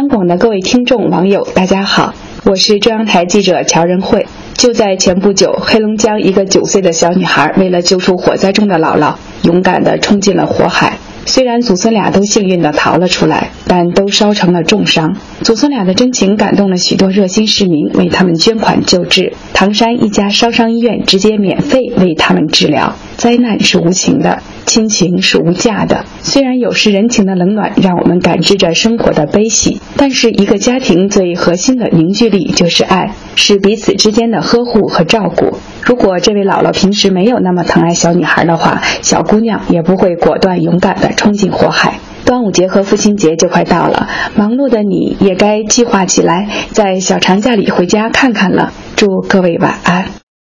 央广的各位听众、网友，大家好，我是中央台记者乔仁慧。就在前不久，黑龙江一个九岁的小女孩为了救出火灾中的姥姥，勇敢地冲进了火海。虽然祖孙俩都幸运地逃了出来，但都烧成了重伤。祖孙俩的真情感动了许多热心市民，为他们捐款救治。唐山一家烧伤医院直接免费为他们治疗。灾难是无情的，亲情是无价的。虽然有时人情的冷暖让我们感知着生活的悲喜，但是一个家庭最核心的凝聚力就是爱，是彼此之间的呵护和照顾。如果这位姥姥平时没有那么疼爱小女孩的话，小姑娘也不会果断勇敢地冲进火海。端午节和父亲节就快到了，忙碌的你也该计划起来，在小长假里回家看看了。祝各位晚安。